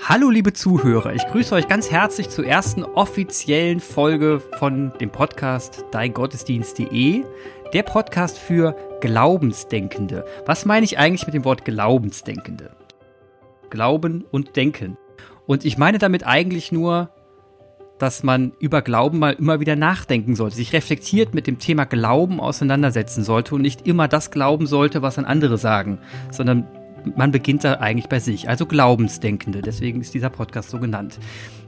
Hallo liebe Zuhörer, ich grüße euch ganz herzlich zur ersten offiziellen Folge von dem Podcast deingottesdienst.de, der Podcast für Glaubensdenkende. Was meine ich eigentlich mit dem Wort Glaubensdenkende? Glauben und Denken. Und ich meine damit eigentlich nur, dass man über Glauben mal immer wieder nachdenken sollte, sich reflektiert mit dem Thema Glauben auseinandersetzen sollte und nicht immer das glauben sollte, was an andere sagen, sondern man beginnt da eigentlich bei sich, also Glaubensdenkende. Deswegen ist dieser Podcast so genannt.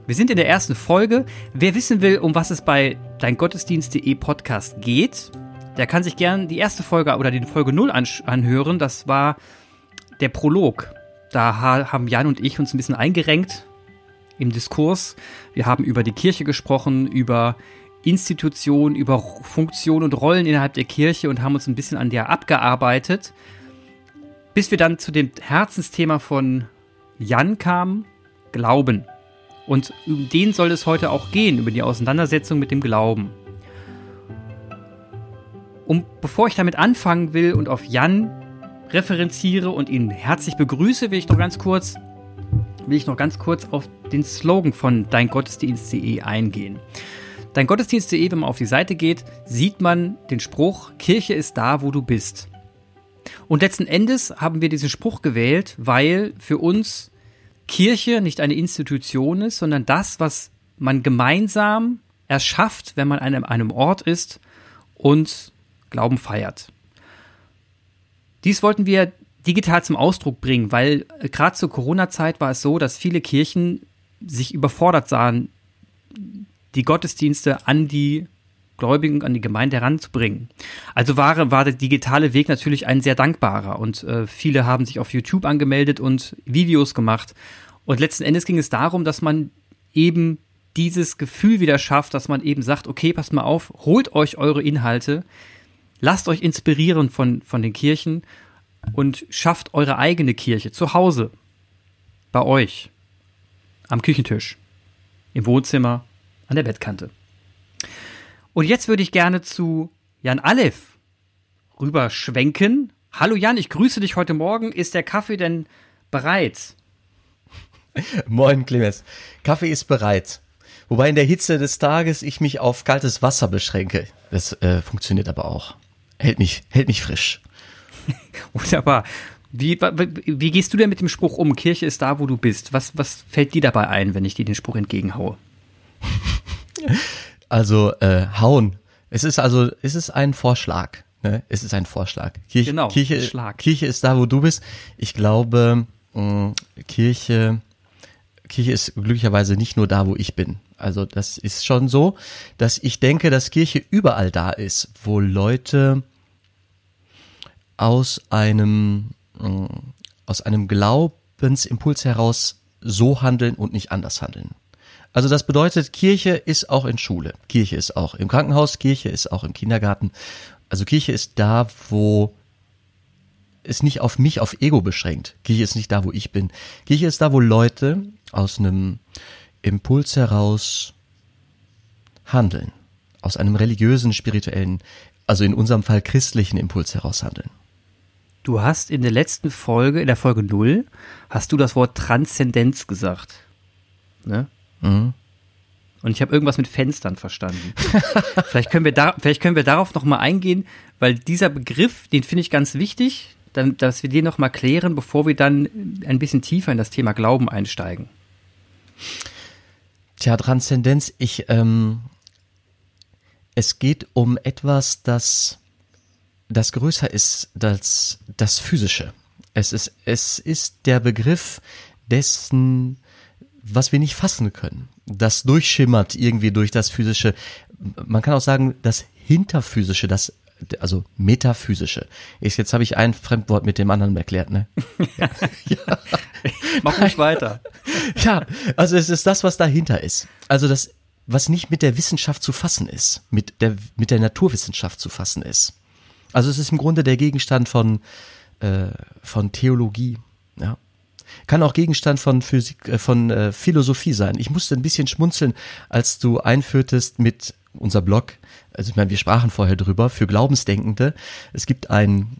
Wir sind in der ersten Folge. Wer wissen will, um was es bei deingottesdienst.de Podcast geht, der kann sich gern die erste Folge oder die Folge 0 anhören. Das war der Prolog. Da haben Jan und ich uns ein bisschen eingerenkt im Diskurs. Wir haben über die Kirche gesprochen, über Institutionen, über Funktionen und Rollen innerhalb der Kirche und haben uns ein bisschen an der abgearbeitet. Bis wir dann zu dem Herzensthema von Jan kamen, Glauben. Und um den soll es heute auch gehen, über die Auseinandersetzung mit dem Glauben. Und bevor ich damit anfangen will und auf Jan referenziere und ihn herzlich begrüße, will ich noch ganz kurz, will ich noch ganz kurz auf den Slogan von deingottesdienst.de eingehen. Deingottesdienst.de, wenn man auf die Seite geht, sieht man den Spruch, Kirche ist da, wo du bist. Und letzten Endes haben wir diesen Spruch gewählt, weil für uns Kirche nicht eine Institution ist, sondern das, was man gemeinsam erschafft, wenn man an einem Ort ist und Glauben feiert. Dies wollten wir digital zum Ausdruck bringen, weil äh, gerade zur Corona-Zeit war es so, dass viele Kirchen sich überfordert sahen, die Gottesdienste an die Gläubigen an die Gemeinde heranzubringen. Also war, war der digitale Weg natürlich ein sehr dankbarer und äh, viele haben sich auf YouTube angemeldet und Videos gemacht. Und letzten Endes ging es darum, dass man eben dieses Gefühl wieder schafft, dass man eben sagt, okay, passt mal auf, holt euch eure Inhalte, lasst euch inspirieren von, von den Kirchen und schafft eure eigene Kirche zu Hause, bei euch, am Küchentisch, im Wohnzimmer, an der Bettkante. Und jetzt würde ich gerne zu Jan Aleph rüberschwenken. Hallo Jan, ich grüße dich heute Morgen. Ist der Kaffee denn bereit? Moin Clemens. Kaffee ist bereit. Wobei in der Hitze des Tages ich mich auf kaltes Wasser beschränke. Das äh, funktioniert aber auch. Hält mich, hält mich frisch. Wunderbar. Wie, wie gehst du denn mit dem Spruch um? Kirche ist da, wo du bist. Was, was fällt dir dabei ein, wenn ich dir den Spruch entgegenhaue? Also äh, hauen. Es ist also, es ist ein Vorschlag. Ne? Es ist ein Vorschlag. Kirche, genau, Kirche, Schlag. Kirche ist da, wo du bist. Ich glaube, mh, Kirche, Kirche ist glücklicherweise nicht nur da, wo ich bin. Also das ist schon so, dass ich denke, dass Kirche überall da ist, wo Leute aus einem mh, aus einem Glaubensimpuls heraus so handeln und nicht anders handeln. Also das bedeutet, Kirche ist auch in Schule, Kirche ist auch im Krankenhaus, Kirche ist auch im Kindergarten. Also Kirche ist da, wo es nicht auf mich, auf Ego beschränkt. Kirche ist nicht da, wo ich bin. Kirche ist da, wo Leute aus einem Impuls heraus handeln. Aus einem religiösen, spirituellen, also in unserem Fall christlichen Impuls heraus handeln. Du hast in der letzten Folge, in der Folge 0, hast du das Wort Transzendenz gesagt. Ne? Mhm. Und ich habe irgendwas mit Fenstern verstanden. vielleicht, können wir da, vielleicht können wir darauf nochmal eingehen, weil dieser Begriff, den finde ich ganz wichtig, dann, dass wir den nochmal klären, bevor wir dann ein bisschen tiefer in das Thema Glauben einsteigen. Tja, Transzendenz, ich, ähm, es geht um etwas, das, das größer ist als das Physische. Es ist, es ist der Begriff dessen, was wir nicht fassen können. Das durchschimmert irgendwie durch das physische. Man kann auch sagen, das hinterphysische, das also metaphysische. Ich, jetzt habe ich ein Fremdwort mit dem anderen erklärt, ne? ja. ja. Mach nicht weiter. Ja, also es ist das, was dahinter ist. Also das, was nicht mit der Wissenschaft zu fassen ist, mit der mit der Naturwissenschaft zu fassen ist. Also es ist im Grunde der Gegenstand von äh, von Theologie, ja. Kann auch Gegenstand von Physik, äh, von äh, Philosophie sein. Ich musste ein bisschen schmunzeln, als du einführtest mit unser Blog. Also ich meine, wir sprachen vorher drüber für Glaubensdenkende. Es gibt ein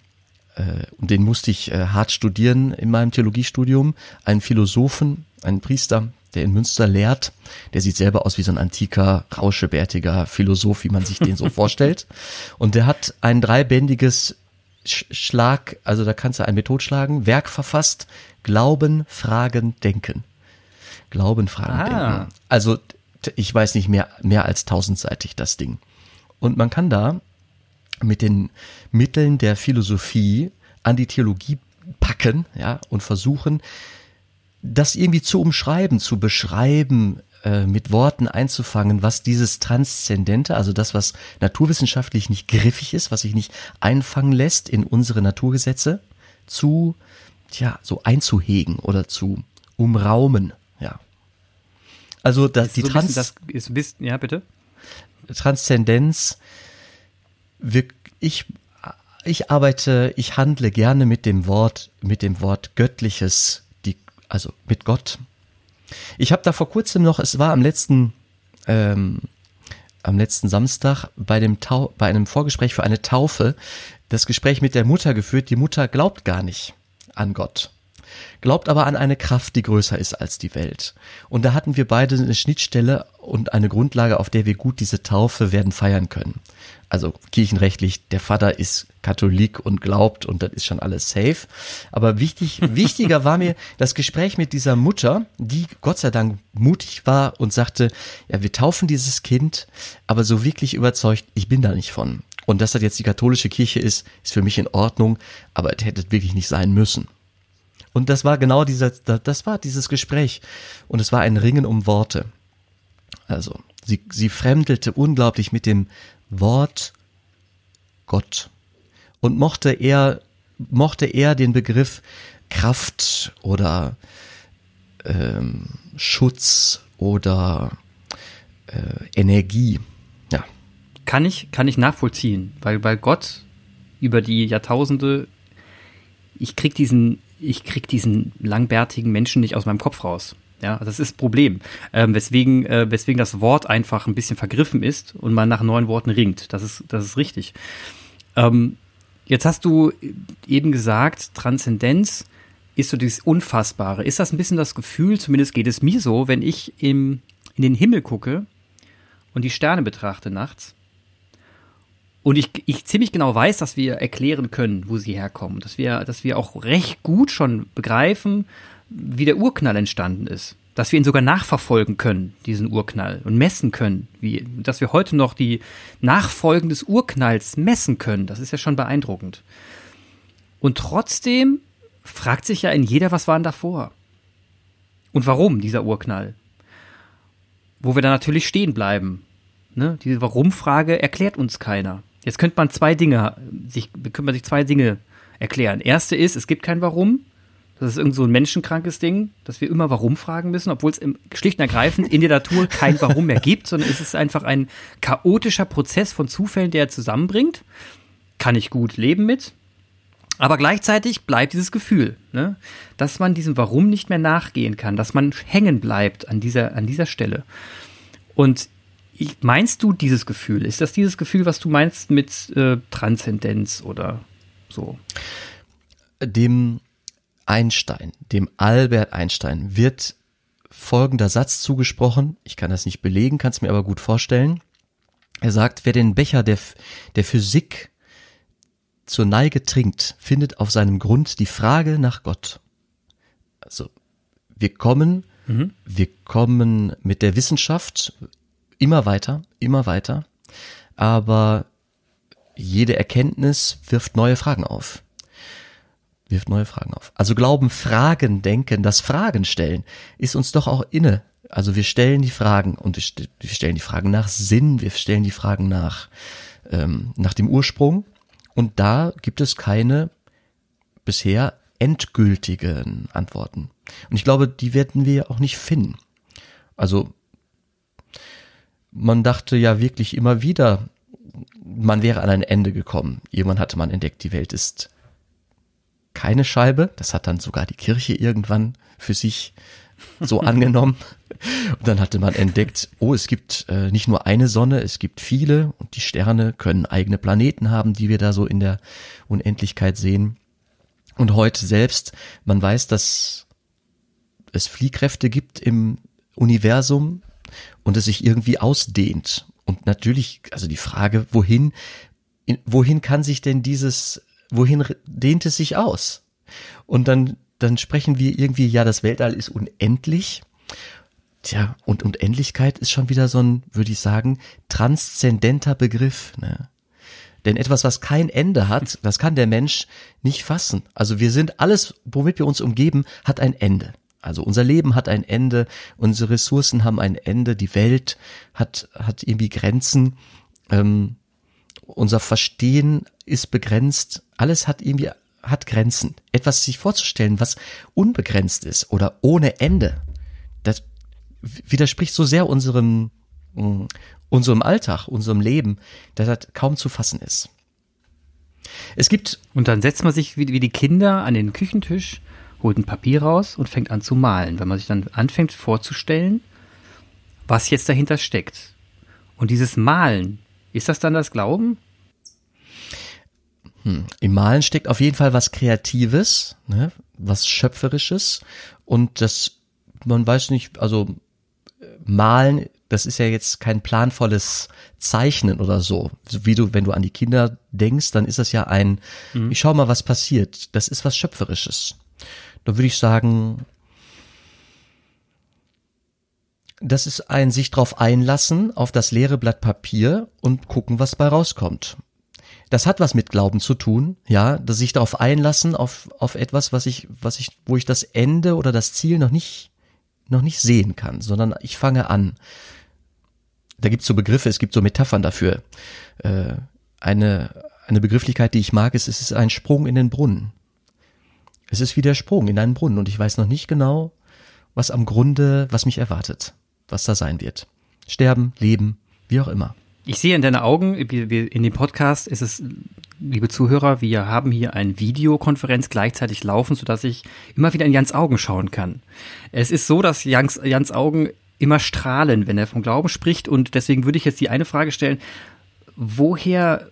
äh, und den musste ich äh, hart studieren in meinem Theologiestudium, einen Philosophen, einen Priester, der in Münster lehrt. Der sieht selber aus wie so ein antiker, rauschebärtiger Philosoph, wie man sich den so vorstellt. Und der hat ein dreibändiges Schlag, also da kannst du ein mit totschlagen, Werk verfasst, Glauben, Fragen, Denken. Glauben, Fragen, ah. Denken. Also ich weiß nicht mehr, mehr als tausendseitig das Ding. Und man kann da mit den Mitteln der Philosophie an die Theologie packen, ja, und versuchen, das irgendwie zu umschreiben, zu beschreiben, äh, mit Worten einzufangen, was dieses Transzendente, also das, was naturwissenschaftlich nicht griffig ist, was sich nicht einfangen lässt in unsere Naturgesetze, zu, tja, so einzuhegen oder zu umraumen, ja. Also das, die so Trans das ist bisschen, ja bitte. Transzendenz, wir, ich ich arbeite, ich handle gerne mit dem Wort, mit dem Wort Göttliches, die, also mit Gott. Ich habe da vor kurzem noch, es war am letzten, ähm, am letzten Samstag bei dem Tau, bei einem Vorgespräch für eine Taufe das Gespräch mit der Mutter geführt. Die Mutter glaubt gar nicht an Gott glaubt aber an eine Kraft, die größer ist als die Welt. Und da hatten wir beide eine Schnittstelle und eine Grundlage, auf der wir gut diese Taufe werden feiern können. Also kirchenrechtlich, der Vater ist Katholik und glaubt und das ist schon alles safe. Aber wichtig, wichtiger war mir das Gespräch mit dieser Mutter, die Gott sei Dank mutig war und sagte, ja, wir taufen dieses Kind, aber so wirklich überzeugt, ich bin da nicht von. Und dass das jetzt die katholische Kirche ist, ist für mich in Ordnung, aber es hätte wirklich nicht sein müssen. Und das war genau dieser, das war dieses Gespräch. Und es war ein Ringen um Worte. Also, sie, sie fremdelte unglaublich mit dem Wort Gott. Und mochte er, mochte er den Begriff Kraft oder ähm, Schutz oder äh, Energie. Ja. Kann ich, kann ich nachvollziehen, weil, weil Gott über die Jahrtausende, ich krieg diesen ich krieg diesen langbärtigen Menschen nicht aus meinem Kopf raus. Ja, das ist Problem. Ähm, weswegen, äh, weswegen das Wort einfach ein bisschen vergriffen ist und man nach neuen Worten ringt. Das ist, das ist richtig. Ähm, jetzt hast du eben gesagt, Transzendenz ist so dieses Unfassbare. Ist das ein bisschen das Gefühl, zumindest geht es mir so, wenn ich im, in den Himmel gucke und die Sterne betrachte nachts, und ich, ich ziemlich genau weiß, dass wir erklären können, wo sie herkommen. Dass wir, dass wir auch recht gut schon begreifen, wie der Urknall entstanden ist. Dass wir ihn sogar nachverfolgen können, diesen Urknall, und messen können. Wie, dass wir heute noch die Nachfolgen des Urknalls messen können. Das ist ja schon beeindruckend. Und trotzdem fragt sich ja in jeder, was war denn davor? Und warum dieser Urknall? Wo wir dann natürlich stehen bleiben. Ne? Diese Warum-Frage erklärt uns keiner. Jetzt könnte man zwei Dinge, sich, könnte man sich zwei Dinge erklären. Erste ist, es gibt kein Warum. Das ist irgend so ein menschenkrankes Ding, dass wir immer Warum fragen müssen, obwohl es schlicht und ergreifend in der Natur kein Warum mehr gibt, sondern es ist einfach ein chaotischer Prozess von Zufällen, der er zusammenbringt. Kann ich gut leben mit. Aber gleichzeitig bleibt dieses Gefühl, ne, dass man diesem Warum nicht mehr nachgehen kann, dass man hängen bleibt an dieser, an dieser Stelle. Und ich, meinst du dieses Gefühl? Ist das dieses Gefühl, was du meinst mit äh, Transzendenz oder so? Dem Einstein, dem Albert Einstein, wird folgender Satz zugesprochen. Ich kann das nicht belegen, kann es mir aber gut vorstellen. Er sagt, wer den Becher der, der Physik zur Neige trinkt, findet auf seinem Grund die Frage nach Gott. Also, wir kommen, mhm. wir kommen mit der Wissenschaft immer weiter, immer weiter. Aber jede Erkenntnis wirft neue Fragen auf. Wirft neue Fragen auf. Also Glauben, Fragen denken, das Fragen stellen, ist uns doch auch inne. Also wir stellen die Fragen und wir stellen die Fragen nach Sinn, wir stellen die Fragen nach, ähm, nach dem Ursprung. Und da gibt es keine bisher endgültigen Antworten. Und ich glaube, die werden wir auch nicht finden. Also man dachte ja wirklich immer wieder, man wäre an ein Ende gekommen. Irgendwann hatte man entdeckt, die Welt ist keine Scheibe. Das hat dann sogar die Kirche irgendwann für sich so angenommen. Und dann hatte man entdeckt, oh, es gibt äh, nicht nur eine Sonne, es gibt viele und die Sterne können eigene Planeten haben, die wir da so in der Unendlichkeit sehen. Und heute selbst, man weiß, dass es Fliehkräfte gibt im Universum und es sich irgendwie ausdehnt. Und natürlich, also die Frage, wohin, wohin kann sich denn dieses, wohin dehnt es sich aus? Und dann, dann sprechen wir irgendwie, ja, das Weltall ist unendlich. Tja, und Unendlichkeit ist schon wieder so ein, würde ich sagen, transzendenter Begriff. Ne? Denn etwas, was kein Ende hat, das kann der Mensch nicht fassen. Also wir sind alles, womit wir uns umgeben, hat ein Ende. Also unser Leben hat ein Ende, unsere Ressourcen haben ein Ende, die Welt hat, hat irgendwie Grenzen, ähm, unser Verstehen ist begrenzt, alles hat irgendwie, hat Grenzen. Etwas sich vorzustellen, was unbegrenzt ist oder ohne Ende, das widerspricht so sehr unserem, mm, unserem Alltag, unserem Leben, dass das kaum zu fassen ist. Es gibt. Und dann setzt man sich wie, wie die Kinder an den Küchentisch, holt ein Papier raus und fängt an zu malen, wenn man sich dann anfängt vorzustellen, was jetzt dahinter steckt. Und dieses Malen, ist das dann das Glauben? Hm. Im Malen steckt auf jeden Fall was Kreatives, ne? was Schöpferisches und das, man weiß nicht, also Malen, das ist ja jetzt kein planvolles Zeichnen oder so. Wie du, wenn du an die Kinder denkst, dann ist das ja ein, mhm. ich schau mal, was passiert. Das ist was Schöpferisches. Da würde ich sagen, das ist ein sich drauf einlassen auf das leere Blatt Papier und gucken, was bei rauskommt. Das hat was mit Glauben zu tun, ja, dass sich darauf einlassen auf, auf etwas, was ich, was ich, wo ich das Ende oder das Ziel noch nicht noch nicht sehen kann, sondern ich fange an. Da gibt es so Begriffe, es gibt so Metaphern dafür. Äh, eine, eine Begrifflichkeit, die ich mag, ist, es ist ein Sprung in den Brunnen. Es ist wie der Sprung in einen Brunnen und ich weiß noch nicht genau, was am Grunde, was mich erwartet, was da sein wird. Sterben, leben, wie auch immer. Ich sehe in deinen Augen, in dem Podcast ist es, liebe Zuhörer, wir haben hier eine Videokonferenz gleichzeitig laufen, sodass ich immer wieder in Jans Augen schauen kann. Es ist so, dass Jans, Jans Augen immer strahlen, wenn er vom Glauben spricht und deswegen würde ich jetzt die eine Frage stellen, woher,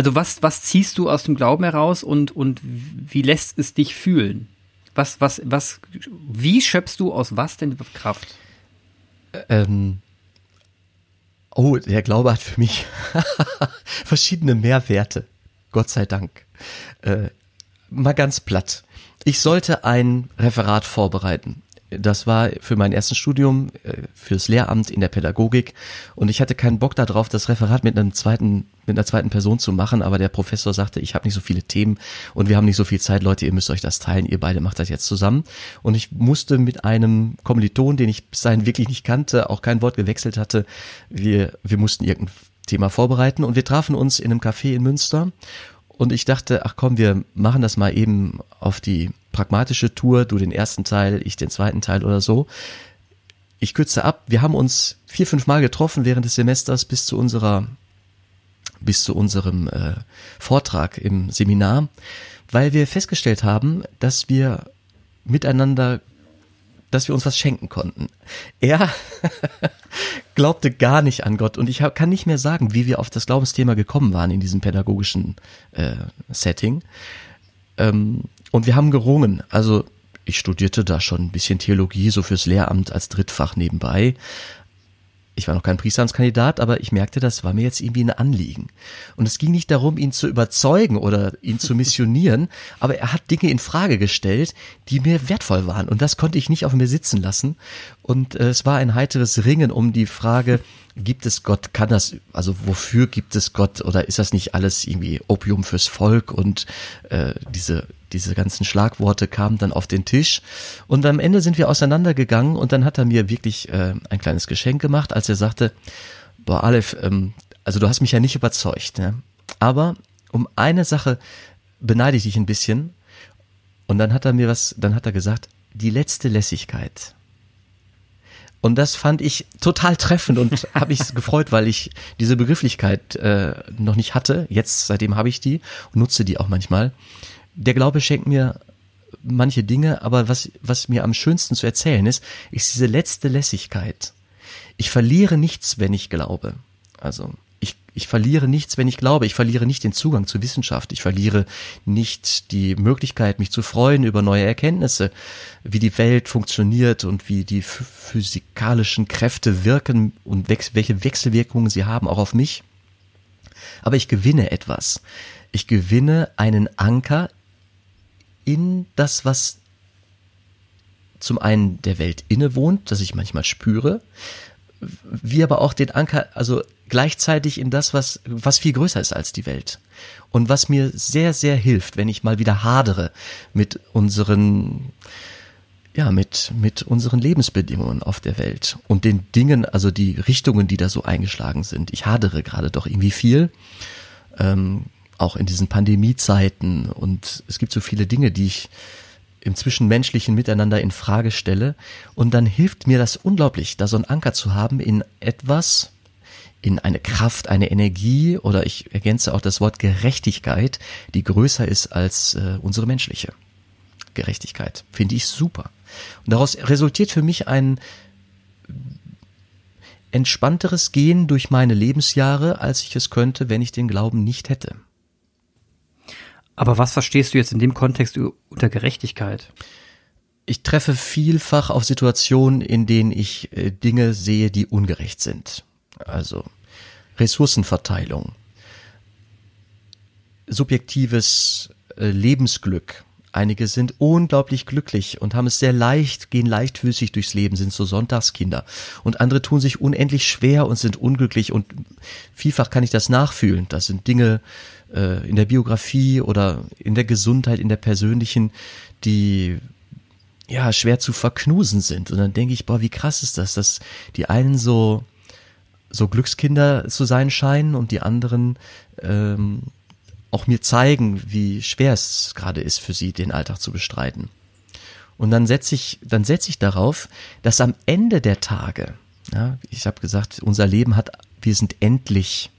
also was, was ziehst du aus dem Glauben heraus und, und wie lässt es dich fühlen? Was, was, was, wie schöpfst du aus was denn Kraft? Ähm, Oh, der Glaube hat für mich verschiedene Mehrwerte. Gott sei Dank. Äh, mal ganz platt. Ich sollte ein Referat vorbereiten das war für mein erstes Studium, äh, fürs Lehramt in der Pädagogik. Und ich hatte keinen Bock darauf, das Referat mit einem zweiten, mit einer zweiten Person zu machen, aber der Professor sagte, ich habe nicht so viele Themen und wir haben nicht so viel Zeit, Leute, ihr müsst euch das teilen, ihr beide macht das jetzt zusammen. Und ich musste mit einem Kommiliton, den ich bis dahin wirklich nicht kannte, auch kein Wort gewechselt hatte, wir, wir mussten irgendein Thema vorbereiten. Und wir trafen uns in einem Café in Münster. Und ich dachte, ach komm, wir machen das mal eben auf die pragmatische Tour, du den ersten Teil, ich den zweiten Teil oder so. Ich kürze ab, wir haben uns vier, fünf Mal getroffen während des Semesters bis zu unserer, bis zu unserem äh, Vortrag im Seminar, weil wir festgestellt haben, dass wir miteinander dass wir uns was schenken konnten. Er glaubte gar nicht an Gott und ich kann nicht mehr sagen, wie wir auf das Glaubensthema gekommen waren in diesem pädagogischen äh, Setting. Ähm, und wir haben gerungen. Also ich studierte da schon ein bisschen Theologie, so fürs Lehramt als Drittfach nebenbei. Ich war noch kein Priesteramtskandidat, aber ich merkte, das war mir jetzt irgendwie ein Anliegen. Und es ging nicht darum, ihn zu überzeugen oder ihn zu missionieren, aber er hat Dinge in Frage gestellt, die mir wertvoll waren. Und das konnte ich nicht auf mir sitzen lassen. Und äh, es war ein heiteres Ringen um die Frage, gibt es Gott, kann das, also wofür gibt es Gott oder ist das nicht alles irgendwie Opium fürs Volk und äh, diese diese ganzen Schlagworte kamen dann auf den Tisch und am Ende sind wir auseinandergegangen und dann hat er mir wirklich äh, ein kleines Geschenk gemacht, als er sagte, boah Aleph, ähm, also du hast mich ja nicht überzeugt, ne? aber um eine Sache beneide ich dich ein bisschen und dann hat er mir was, dann hat er gesagt, die letzte Lässigkeit. Und das fand ich total treffend und habe mich gefreut, weil ich diese Begrifflichkeit äh, noch nicht hatte. Jetzt, seitdem habe ich die und nutze die auch manchmal der Glaube schenkt mir manche Dinge, aber was, was mir am schönsten zu erzählen ist, ist diese letzte Lässigkeit. Ich verliere nichts, wenn ich glaube. Also, ich, ich verliere nichts, wenn ich glaube. Ich verliere nicht den Zugang zur Wissenschaft. Ich verliere nicht die Möglichkeit, mich zu freuen über neue Erkenntnisse, wie die Welt funktioniert und wie die physikalischen Kräfte wirken und welche Wechselwirkungen sie haben, auch auf mich. Aber ich gewinne etwas. Ich gewinne einen Anker in das, was zum einen der Welt innewohnt, das ich manchmal spüre, wie aber auch den Anker, also gleichzeitig in das, was, was viel größer ist als die Welt. Und was mir sehr, sehr hilft, wenn ich mal wieder hadere mit unseren, ja, mit, mit unseren Lebensbedingungen auf der Welt und den Dingen, also die Richtungen, die da so eingeschlagen sind. Ich hadere gerade doch irgendwie viel, ähm, auch in diesen Pandemiezeiten und es gibt so viele Dinge, die ich im zwischenmenschlichen Miteinander in Frage stelle. Und dann hilft mir das unglaublich, da so einen Anker zu haben in etwas, in eine Kraft, eine Energie oder ich ergänze auch das Wort Gerechtigkeit, die größer ist als äh, unsere menschliche Gerechtigkeit. Finde ich super. Und daraus resultiert für mich ein entspannteres Gehen durch meine Lebensjahre, als ich es könnte, wenn ich den Glauben nicht hätte. Aber was verstehst du jetzt in dem Kontext unter Gerechtigkeit? Ich treffe vielfach auf Situationen, in denen ich äh, Dinge sehe, die ungerecht sind. Also Ressourcenverteilung, subjektives äh, Lebensglück. Einige sind unglaublich glücklich und haben es sehr leicht, gehen leichtfüßig durchs Leben, sind so Sonntagskinder. Und andere tun sich unendlich schwer und sind unglücklich und vielfach kann ich das nachfühlen. Das sind Dinge, äh, in der Biografie oder in der Gesundheit, in der persönlichen, die ja schwer zu verknusen sind. Und dann denke ich, boah, wie krass ist das, dass die einen so so Glückskinder zu sein scheinen und die anderen ähm, auch mir zeigen, wie schwer es gerade ist für sie, den Alltag zu bestreiten. Und dann setze ich, dann setze ich darauf, dass am Ende der Tage, ja, ich habe gesagt, unser Leben hat, wir sind endlich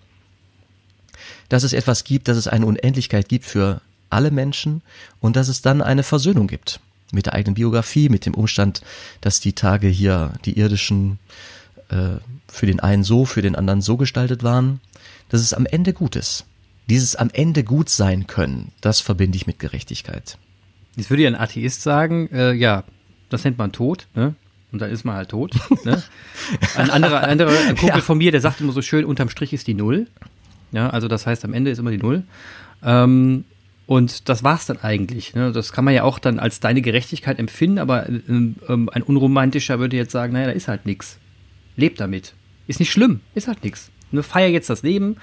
dass es etwas gibt, dass es eine Unendlichkeit gibt für alle Menschen und dass es dann eine Versöhnung gibt mit der eigenen Biografie, mit dem Umstand, dass die Tage hier, die irdischen, äh, für den einen so, für den anderen so gestaltet waren, dass es am Ende gut ist. Dieses am Ende gut sein können, das verbinde ich mit Gerechtigkeit. Jetzt würde ja ein Atheist sagen, äh, ja, das nennt man Tod, ne? Und dann ist man halt tot. Ne? Ein anderer, ein anderer ein Kumpel ja. von mir, der sagt immer so schön, unterm Strich ist die Null. Ja, also das heißt, am Ende ist immer die Null. Ähm, und das war's dann eigentlich. Ne? Das kann man ja auch dann als deine Gerechtigkeit empfinden, aber ähm, ähm ein Unromantischer würde jetzt sagen, naja, da ist halt nichts. Lebt damit. Ist nicht schlimm, ist halt nichts. Ne? Feier jetzt das Leben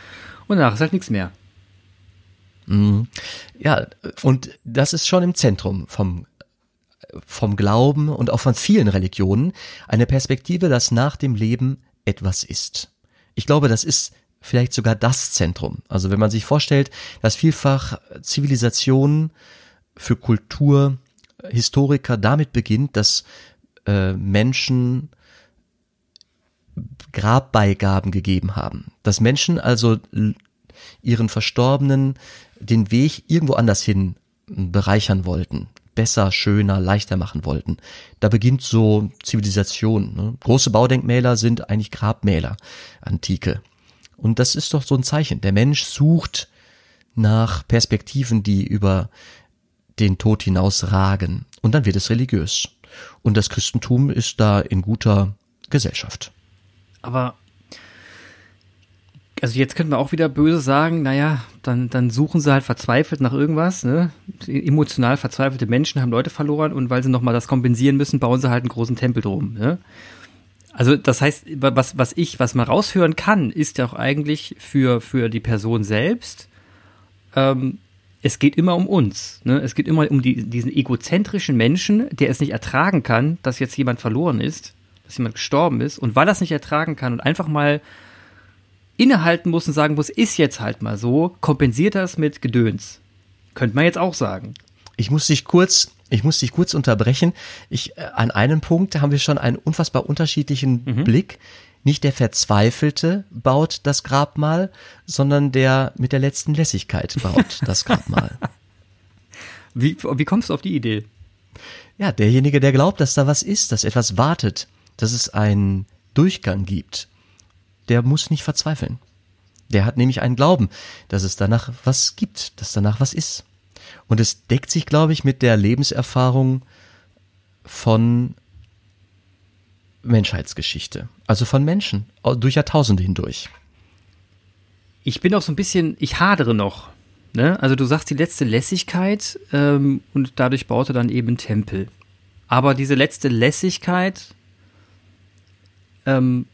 und danach ist halt nichts mehr. Mhm. Ja, und das ist schon im Zentrum vom vom Glauben und auch von vielen Religionen eine Perspektive, dass nach dem Leben etwas ist. Ich glaube, das ist vielleicht sogar das Zentrum. Also wenn man sich vorstellt, dass vielfach Zivilisation für Kulturhistoriker damit beginnt, dass äh, Menschen Grabbeigaben gegeben haben. Dass Menschen also ihren Verstorbenen den Weg irgendwo anders hin bereichern wollten, besser, schöner, leichter machen wollten. Da beginnt so Zivilisation. Ne? Große Baudenkmäler sind eigentlich Grabmäler, antike. Und das ist doch so ein Zeichen. Der Mensch sucht nach Perspektiven, die über den Tod hinaus ragen. Und dann wird es religiös. Und das Christentum ist da in guter Gesellschaft. Aber also jetzt könnten wir auch wieder böse sagen, naja, dann, dann suchen sie halt verzweifelt nach irgendwas, ne? Emotional verzweifelte Menschen haben Leute verloren und weil sie nochmal das kompensieren müssen, bauen sie halt einen großen Tempel drum, ne? Also das heißt, was, was ich, was man raushören kann, ist ja auch eigentlich für, für die Person selbst, ähm, es geht immer um uns. Ne? Es geht immer um die, diesen egozentrischen Menschen, der es nicht ertragen kann, dass jetzt jemand verloren ist, dass jemand gestorben ist. Und weil er es nicht ertragen kann und einfach mal innehalten muss und sagen muss, ist jetzt halt mal so, kompensiert er es mit Gedöns. Könnte man jetzt auch sagen. Ich muss dich kurz ich muss dich kurz unterbrechen. Ich, äh, an einem Punkt haben wir schon einen unfassbar unterschiedlichen mhm. Blick. Nicht der Verzweifelte baut das Grabmal, sondern der mit der letzten Lässigkeit baut das Grabmal. Wie, wie kommst du auf die Idee? Ja, derjenige, der glaubt, dass da was ist, dass etwas wartet, dass es einen Durchgang gibt, der muss nicht verzweifeln. Der hat nämlich einen Glauben, dass es danach was gibt, dass danach was ist. Und es deckt sich, glaube ich, mit der Lebenserfahrung von Menschheitsgeschichte. Also von Menschen durch Jahrtausende hindurch. Ich bin auch so ein bisschen, ich hadere noch. Ne? Also du sagst die letzte Lässigkeit ähm, und dadurch baut er dann eben Tempel. Aber diese letzte Lässigkeit, ähm,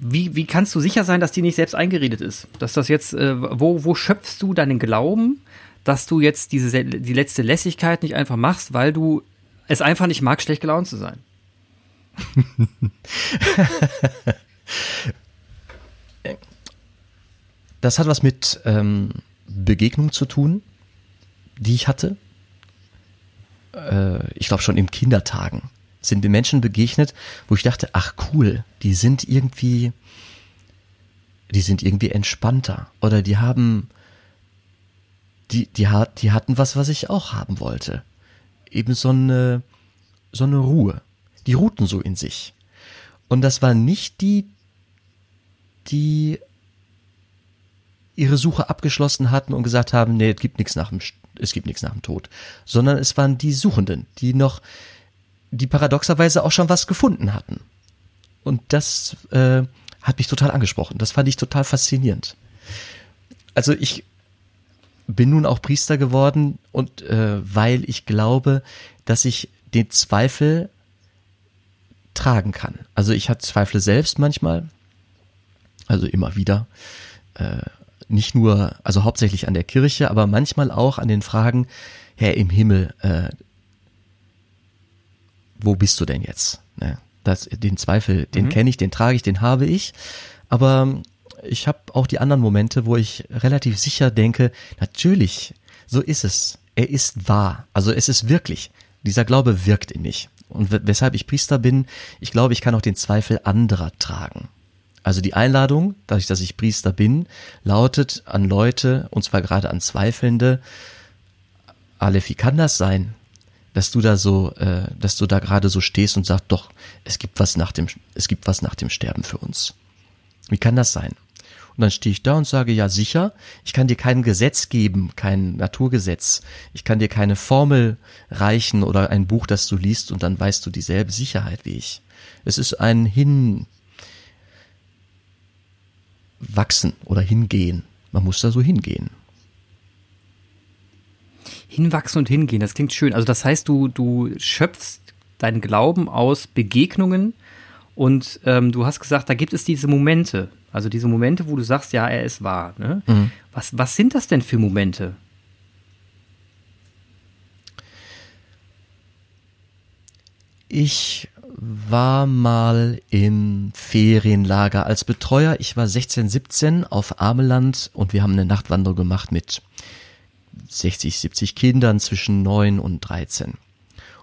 wie, wie kannst du sicher sein, dass die nicht selbst eingeredet ist? Dass das jetzt, äh, wo, wo schöpfst du deinen Glauben, dass du jetzt diese, die letzte Lässigkeit nicht einfach machst, weil du es einfach nicht magst, schlecht gelaunt zu sein? das hat was mit ähm, Begegnung zu tun, die ich hatte. Äh, ich glaube schon in Kindertagen sind mir Menschen begegnet, wo ich dachte, ach cool, die sind irgendwie, die sind irgendwie entspannter oder die haben, die, die, die hatten was, was ich auch haben wollte. Eben so eine, so eine Ruhe. Die ruhten so in sich. Und das waren nicht die, die ihre Suche abgeschlossen hatten und gesagt haben, nee, es gibt nichts nach dem, es gibt nichts nach dem Tod, sondern es waren die Suchenden, die noch, die paradoxerweise auch schon was gefunden hatten. Und das äh, hat mich total angesprochen. Das fand ich total faszinierend. Also ich bin nun auch Priester geworden und äh, weil ich glaube, dass ich den Zweifel tragen kann. Also ich hatte Zweifel selbst manchmal, also immer wieder. Äh, nicht nur, also hauptsächlich an der Kirche, aber manchmal auch an den Fragen, Herr im Himmel, äh, wo bist du denn jetzt? Ne? Das, den Zweifel, den mhm. kenne ich, den trage ich, den habe ich. Aber ich habe auch die anderen Momente, wo ich relativ sicher denke, natürlich, so ist es. Er ist wahr. Also es ist wirklich. Dieser Glaube wirkt in mich. Und weshalb ich Priester bin, ich glaube, ich kann auch den Zweifel anderer tragen. Also die Einladung, dadurch, dass ich Priester bin, lautet an Leute, und zwar gerade an Zweifelnde, Aleph, wie kann das sein, dass du da so, äh, dass du da gerade so stehst und sagst, doch, es gibt was nach dem, es gibt was nach dem Sterben für uns. Wie kann das sein? Und dann stehe ich da und sage, ja sicher, ich kann dir kein Gesetz geben, kein Naturgesetz. Ich kann dir keine Formel reichen oder ein Buch, das du liest und dann weißt du dieselbe Sicherheit wie ich. Es ist ein Hin, wachsen oder hingehen. Man muss da so hingehen. Hinwachsen und hingehen, das klingt schön. Also das heißt, du, du schöpfst deinen Glauben aus Begegnungen und ähm, du hast gesagt, da gibt es diese Momente. Also diese Momente, wo du sagst, ja, er ist wahr. Ne? Mhm. Was, was sind das denn für Momente? Ich war mal im Ferienlager als Betreuer. Ich war 16, 17 auf Ameland und wir haben eine Nachtwanderung gemacht mit 60, 70 Kindern zwischen 9 und 13.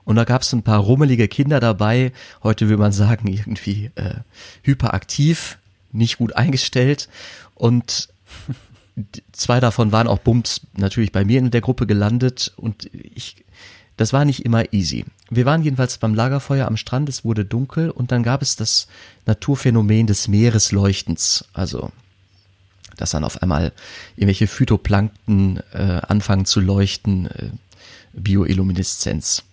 Und da gab es ein paar rummelige Kinder dabei, heute will man sagen, irgendwie äh, hyperaktiv, nicht gut eingestellt. Und zwei davon waren auch Bums natürlich bei mir in der Gruppe gelandet und ich das war nicht immer easy. Wir waren jedenfalls beim Lagerfeuer am Strand, es wurde dunkel und dann gab es das Naturphänomen des Meeresleuchtens. Also, dass dann auf einmal irgendwelche Phytoplankten äh, anfangen zu leuchten, äh, Bioillumineszenz.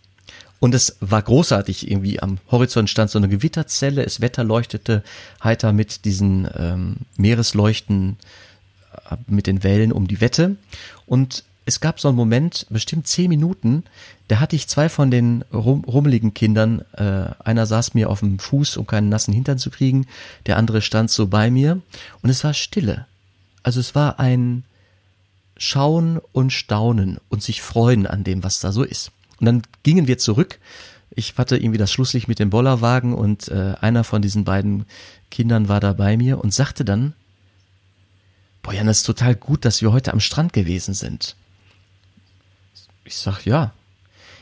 Und es war großartig, irgendwie am Horizont stand so eine Gewitterzelle, es Wetter leuchtete heiter mit diesen ähm, Meeresleuchten, äh, mit den Wellen um die Wette. Und es gab so einen Moment, bestimmt zehn Minuten, da hatte ich zwei von den rum, rummeligen Kindern. Äh, einer saß mir auf dem Fuß, um keinen nassen Hintern zu kriegen. Der andere stand so bei mir. Und es war Stille. Also es war ein Schauen und Staunen und sich freuen an dem, was da so ist. Und dann gingen wir zurück. Ich hatte irgendwie das Schlusslicht mit dem Bollerwagen und äh, einer von diesen beiden Kindern war da bei mir und sagte dann, boah, Jan, das ist total gut, dass wir heute am Strand gewesen sind. Ich sag, ja.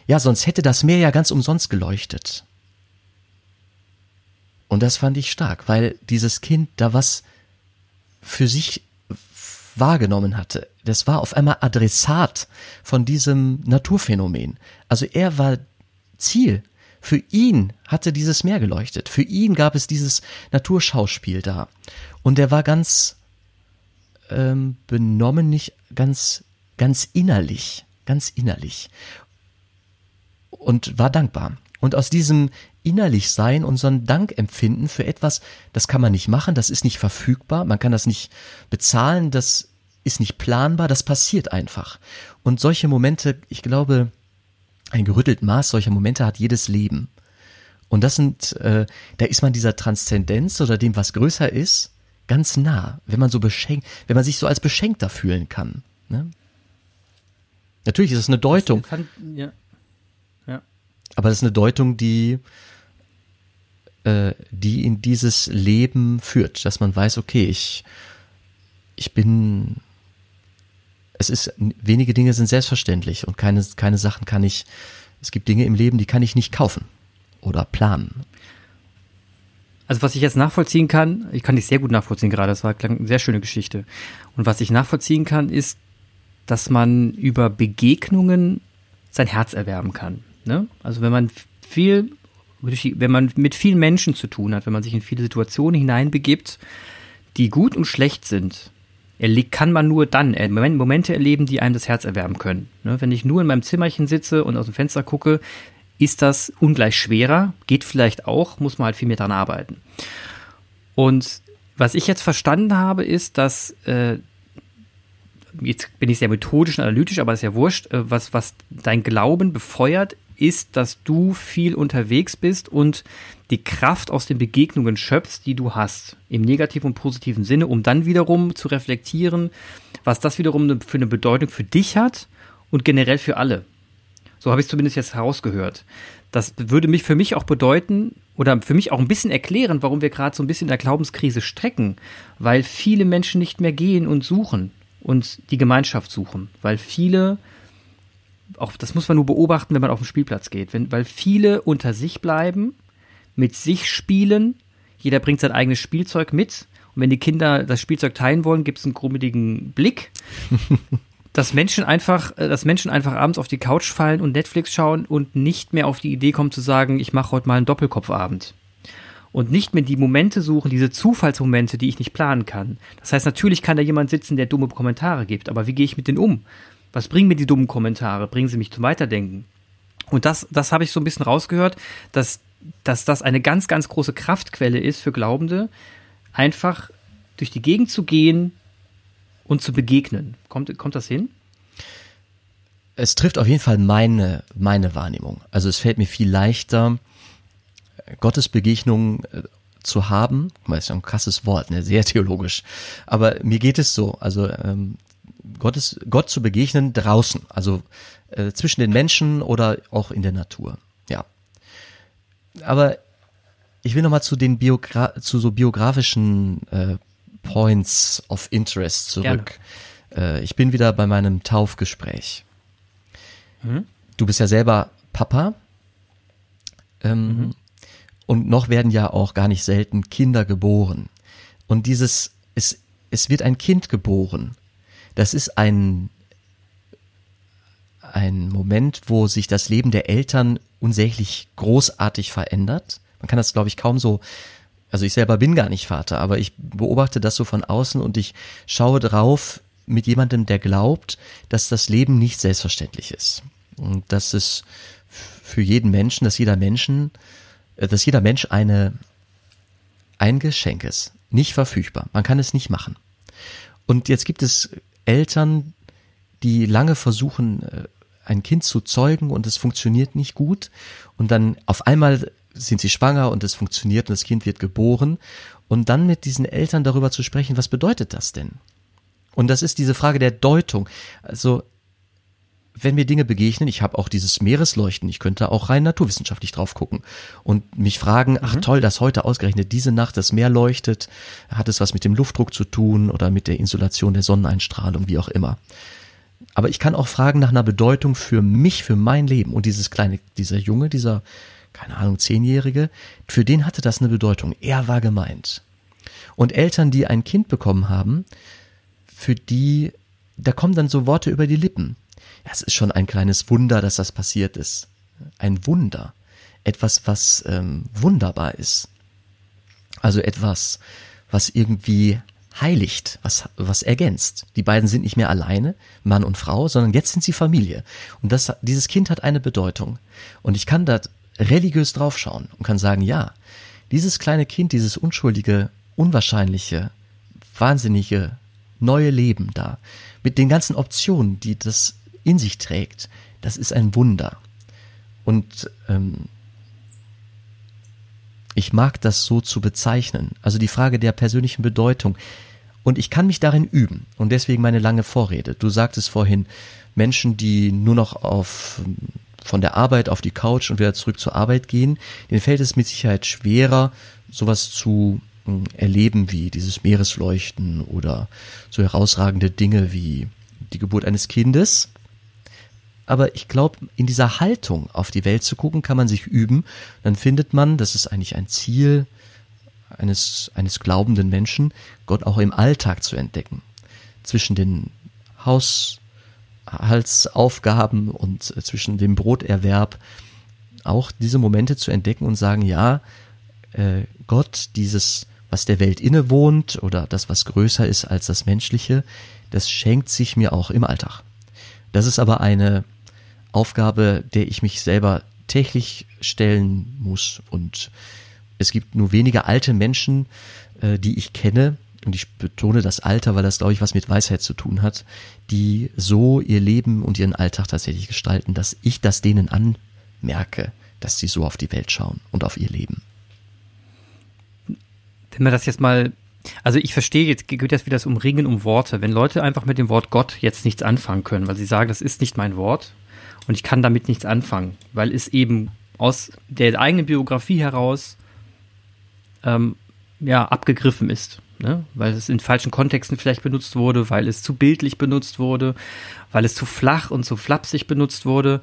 Ja, sonst hätte das Meer ja ganz umsonst geleuchtet. Und das fand ich stark, weil dieses Kind da was für sich wahrgenommen hatte. Das war auf einmal Adressat von diesem Naturphänomen. Also er war Ziel. Für ihn hatte dieses Meer geleuchtet. Für ihn gab es dieses Naturschauspiel da. Und er war ganz ähm, benommen, nicht ganz, ganz innerlich, ganz innerlich und war dankbar. Und aus diesem innerlich sein unseren Dank empfinden für etwas, das kann man nicht machen, das ist nicht verfügbar, man kann das nicht bezahlen, das ist nicht planbar, das passiert einfach. Und solche Momente, ich glaube, ein gerüttelt Maß solcher Momente hat jedes Leben. Und das sind, äh, da ist man dieser Transzendenz oder dem, was größer ist, ganz nah, wenn man so beschenkt, wenn man sich so als beschenkter fühlen kann. Ne? Natürlich ist es eine Deutung. Fand, ja. Ja. Aber das ist eine Deutung, die, äh, die in dieses Leben führt, dass man weiß, okay, ich, ich bin es ist, wenige Dinge sind selbstverständlich und keine, keine Sachen kann ich, es gibt Dinge im Leben, die kann ich nicht kaufen oder planen. Also was ich jetzt nachvollziehen kann, ich kann dich sehr gut nachvollziehen gerade, das war eine sehr schöne Geschichte. Und was ich nachvollziehen kann, ist, dass man über Begegnungen sein Herz erwerben kann. Ne? Also wenn man viel, wenn man mit vielen Menschen zu tun hat, wenn man sich in viele Situationen hineinbegibt, die gut und schlecht sind, kann man nur dann Momente erleben, die einem das Herz erwärmen können. Ne? Wenn ich nur in meinem Zimmerchen sitze und aus dem Fenster gucke, ist das ungleich schwerer, geht vielleicht auch, muss man halt viel mehr dran arbeiten. Und was ich jetzt verstanden habe, ist, dass äh, jetzt bin ich sehr methodisch und analytisch, aber ist ja wurscht, äh, was, was dein Glauben befeuert, ist, dass du viel unterwegs bist und die Kraft aus den Begegnungen schöpfst, die du hast, im negativen und positiven Sinne, um dann wiederum zu reflektieren, was das wiederum für eine Bedeutung für dich hat und generell für alle. So habe ich es zumindest jetzt herausgehört. Das würde mich für mich auch bedeuten oder für mich auch ein bisschen erklären, warum wir gerade so ein bisschen in der Glaubenskrise strecken, weil viele Menschen nicht mehr gehen und suchen und die Gemeinschaft suchen, weil viele auch das muss man nur beobachten, wenn man auf den Spielplatz geht, wenn, weil viele unter sich bleiben mit sich spielen. Jeder bringt sein eigenes Spielzeug mit. Und wenn die Kinder das Spielzeug teilen wollen, gibt es einen grummeligen Blick. dass Menschen einfach, äh, dass Menschen einfach abends auf die Couch fallen und Netflix schauen und nicht mehr auf die Idee kommen zu sagen, ich mache heute mal einen Doppelkopfabend. Und nicht mehr die Momente suchen, diese Zufallsmomente, die ich nicht planen kann. Das heißt, natürlich kann da jemand sitzen, der dumme Kommentare gibt, aber wie gehe ich mit denen um? Was bringen mir die dummen Kommentare? Bringen sie mich zum Weiterdenken? Und das, das habe ich so ein bisschen rausgehört, dass dass das eine ganz, ganz große Kraftquelle ist für Glaubende, einfach durch die Gegend zu gehen und zu begegnen. Kommt, kommt das hin? Es trifft auf jeden Fall meine, meine Wahrnehmung. Also es fällt mir viel leichter, Gottes Begegnung äh, zu haben. Das ist ja ein krasses Wort, ne? sehr theologisch. Aber mir geht es so, also ähm, Gottes, Gott zu begegnen draußen, also äh, zwischen den Menschen oder auch in der Natur. Ja, aber ich will nochmal zu den Biogra zu so biografischen äh, Points of Interest zurück. Äh, ich bin wieder bei meinem Taufgespräch. Mhm. Du bist ja selber Papa. Ähm, mhm. Und noch werden ja auch gar nicht selten Kinder geboren. Und dieses, es, es wird ein Kind geboren. Das ist ein, ein Moment, wo sich das Leben der Eltern unsäglich großartig verändert. Man kann das, glaube ich, kaum so, also ich selber bin gar nicht Vater, aber ich beobachte das so von außen und ich schaue drauf mit jemandem, der glaubt, dass das Leben nicht selbstverständlich ist. Und dass es für jeden Menschen, dass jeder Menschen, äh, dass jeder Mensch eine, ein Geschenk ist. Nicht verfügbar. Man kann es nicht machen. Und jetzt gibt es Eltern, die lange versuchen, äh, ein Kind zu zeugen und es funktioniert nicht gut. Und dann auf einmal sind sie schwanger und es funktioniert und das Kind wird geboren. Und dann mit diesen Eltern darüber zu sprechen, was bedeutet das denn? Und das ist diese Frage der Deutung. Also wenn mir Dinge begegnen, ich habe auch dieses Meeresleuchten, ich könnte auch rein naturwissenschaftlich drauf gucken und mich fragen, ach mhm. toll, dass heute ausgerechnet diese Nacht das Meer leuchtet, hat es was mit dem Luftdruck zu tun oder mit der Insulation der Sonneneinstrahlung, wie auch immer. Aber ich kann auch fragen nach einer Bedeutung für mich, für mein Leben. Und dieses kleine, dieser Junge, dieser, keine Ahnung, Zehnjährige, für den hatte das eine Bedeutung. Er war gemeint. Und Eltern, die ein Kind bekommen haben, für die, da kommen dann so Worte über die Lippen. Ja, es ist schon ein kleines Wunder, dass das passiert ist. Ein Wunder. Etwas, was ähm, wunderbar ist. Also etwas, was irgendwie heiligt, was, was ergänzt. Die beiden sind nicht mehr alleine, Mann und Frau, sondern jetzt sind sie Familie. Und das, dieses Kind hat eine Bedeutung. Und ich kann da religiös draufschauen und kann sagen, ja, dieses kleine Kind, dieses unschuldige, unwahrscheinliche, wahnsinnige, neue Leben da, mit den ganzen Optionen, die das in sich trägt, das ist ein Wunder. Und ähm, ich mag das so zu bezeichnen. Also die Frage der persönlichen Bedeutung. Und ich kann mich darin üben. Und deswegen meine lange Vorrede. Du sagtest vorhin, Menschen, die nur noch auf, von der Arbeit auf die Couch und wieder zurück zur Arbeit gehen, denen fällt es mit Sicherheit schwerer, sowas zu hm, erleben wie dieses Meeresleuchten oder so herausragende Dinge wie die Geburt eines Kindes aber ich glaube, in dieser Haltung auf die Welt zu gucken, kann man sich üben. Dann findet man, das ist eigentlich ein Ziel eines, eines glaubenden Menschen, Gott auch im Alltag zu entdecken. Zwischen den Haushaltsaufgaben und zwischen dem Broterwerb auch diese Momente zu entdecken und sagen, ja, äh, Gott, dieses, was der Welt innewohnt oder das, was größer ist als das Menschliche, das schenkt sich mir auch im Alltag. Das ist aber eine Aufgabe, der ich mich selber täglich stellen muss. Und es gibt nur wenige alte Menschen, äh, die ich kenne, und ich betone das Alter, weil das, glaube ich, was mit Weisheit zu tun hat, die so ihr Leben und ihren Alltag tatsächlich gestalten, dass ich das denen anmerke, dass sie so auf die Welt schauen und auf ihr Leben. Wenn man das jetzt mal also ich verstehe, jetzt geht das wieder das Umringen um Worte. Wenn Leute einfach mit dem Wort Gott jetzt nichts anfangen können, weil sie sagen, das ist nicht mein Wort, und ich kann damit nichts anfangen, weil es eben aus der eigenen Biografie heraus ähm, ja, abgegriffen ist. Ne? Weil es in falschen Kontexten vielleicht benutzt wurde, weil es zu bildlich benutzt wurde, weil es zu flach und zu flapsig benutzt wurde.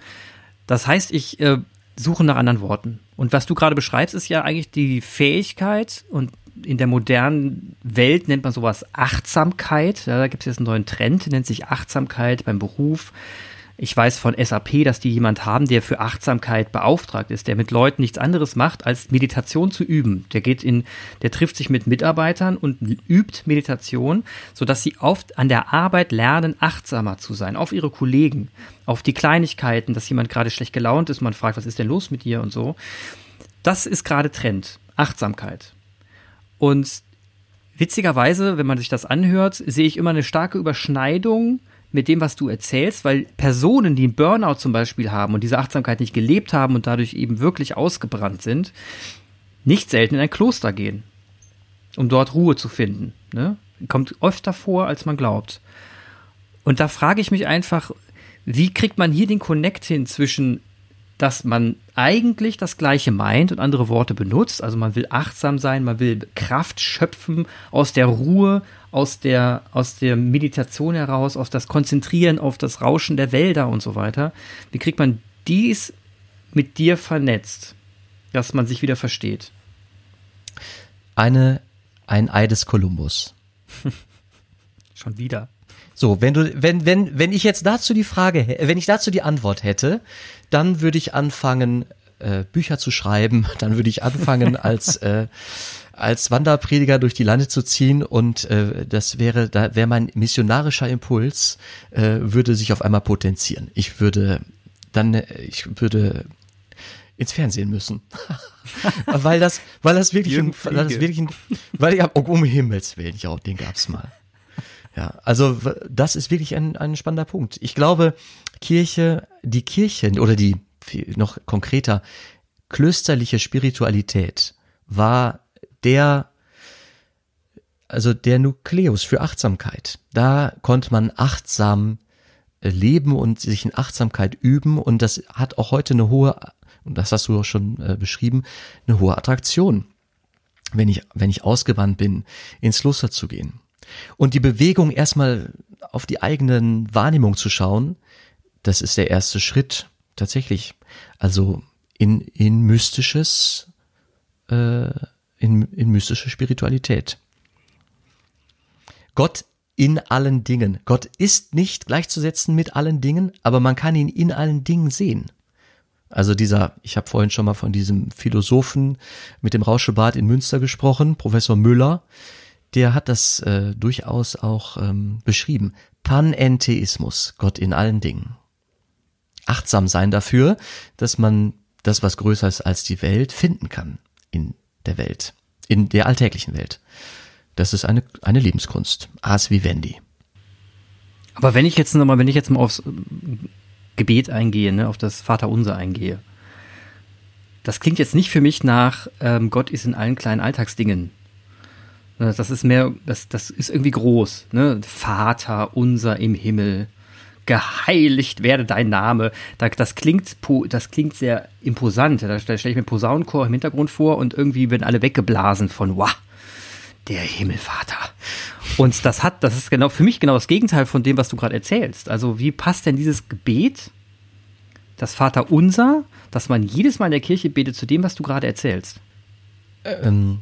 Das heißt, ich äh, suche nach anderen Worten. Und was du gerade beschreibst, ist ja eigentlich die Fähigkeit und in der modernen Welt nennt man sowas Achtsamkeit. Ja, da gibt es jetzt einen neuen Trend, nennt sich Achtsamkeit beim Beruf. Ich weiß von SAP, dass die jemand haben, der für Achtsamkeit beauftragt ist, der mit Leuten nichts anderes macht, als Meditation zu üben. Der geht in, der trifft sich mit Mitarbeitern und übt Meditation, sodass sie oft an der Arbeit lernen, achtsamer zu sein, auf ihre Kollegen, auf die Kleinigkeiten, dass jemand gerade schlecht gelaunt ist, man fragt, was ist denn los mit dir und so. Das ist gerade Trend. Achtsamkeit. Und witzigerweise, wenn man sich das anhört, sehe ich immer eine starke Überschneidung mit dem, was du erzählst, weil Personen, die einen Burnout zum Beispiel haben und diese Achtsamkeit nicht gelebt haben und dadurch eben wirklich ausgebrannt sind, nicht selten in ein Kloster gehen, um dort Ruhe zu finden. Ne? Kommt öfter vor, als man glaubt. Und da frage ich mich einfach, wie kriegt man hier den Connect hin zwischen, dass man eigentlich das Gleiche meint und andere Worte benutzt, also man will achtsam sein, man will Kraft schöpfen aus der Ruhe, aus der, aus der Meditation heraus, aus das Konzentrieren auf das Rauschen der Wälder und so weiter. Wie kriegt man dies mit dir vernetzt, dass man sich wieder versteht? Eine, ein Ei des Kolumbus. Schon wieder. So, wenn du, wenn, wenn, wenn ich jetzt dazu die Frage, wenn ich dazu die Antwort hätte, dann würde ich anfangen, äh, Bücher zu schreiben, dann würde ich anfangen als äh, als Wanderprediger durch die Lande zu ziehen und äh, das wäre, da wäre mein missionarischer Impuls, äh, würde sich auf einmal potenzieren. Ich würde dann, äh, ich würde ins Fernsehen müssen. weil das, weil das wirklich, ein, weil das wirklich, ein, weil ich hab, oh, um Himmels Willen, ja, den gab's mal. Ja, also das ist wirklich ein, ein spannender Punkt. Ich glaube, Kirche, die Kirche oder die noch konkreter klösterliche Spiritualität war der, also der Nukleus für Achtsamkeit. Da konnte man achtsam äh, leben und sich in Achtsamkeit üben und das hat auch heute eine hohe, und das hast du auch schon äh, beschrieben, eine hohe Attraktion, wenn ich, wenn ich ausgewandt bin, ins Kloster zu gehen. Und die Bewegung erstmal auf die eigenen Wahrnehmung zu schauen, das ist der erste Schritt tatsächlich. Also in, in mystisches äh, in, in mystische Spiritualität. Gott in allen Dingen. Gott ist nicht gleichzusetzen mit allen Dingen, aber man kann ihn in allen Dingen sehen. Also dieser, ich habe vorhin schon mal von diesem Philosophen mit dem Rauschebart in Münster gesprochen, Professor Müller, der hat das äh, durchaus auch ähm, beschrieben. Panentheismus, Gott in allen Dingen. Achtsam sein dafür, dass man das, was größer ist als die Welt, finden kann in der Welt, in der alltäglichen Welt. Das ist eine, eine Lebenskunst. As vivendi. Aber wenn ich jetzt nochmal, wenn ich jetzt mal aufs Gebet eingehe, ne, auf das Vaterunser eingehe, das klingt jetzt nicht für mich nach ähm, Gott ist in allen kleinen Alltagsdingen. Ne, das ist mehr, das, das ist irgendwie groß. Ne? Vater unser im Himmel, geheiligt werde dein Name. Das klingt, das klingt sehr imposant. Da stelle ich mir Posaunenchor im Hintergrund vor und irgendwie werden alle weggeblasen von, wow, der Himmelvater. Und das hat, das ist genau für mich genau das Gegenteil von dem, was du gerade erzählst. Also wie passt denn dieses Gebet, das Vater Unser, dass man jedes Mal in der Kirche betet, zu dem, was du gerade erzählst? Ähm,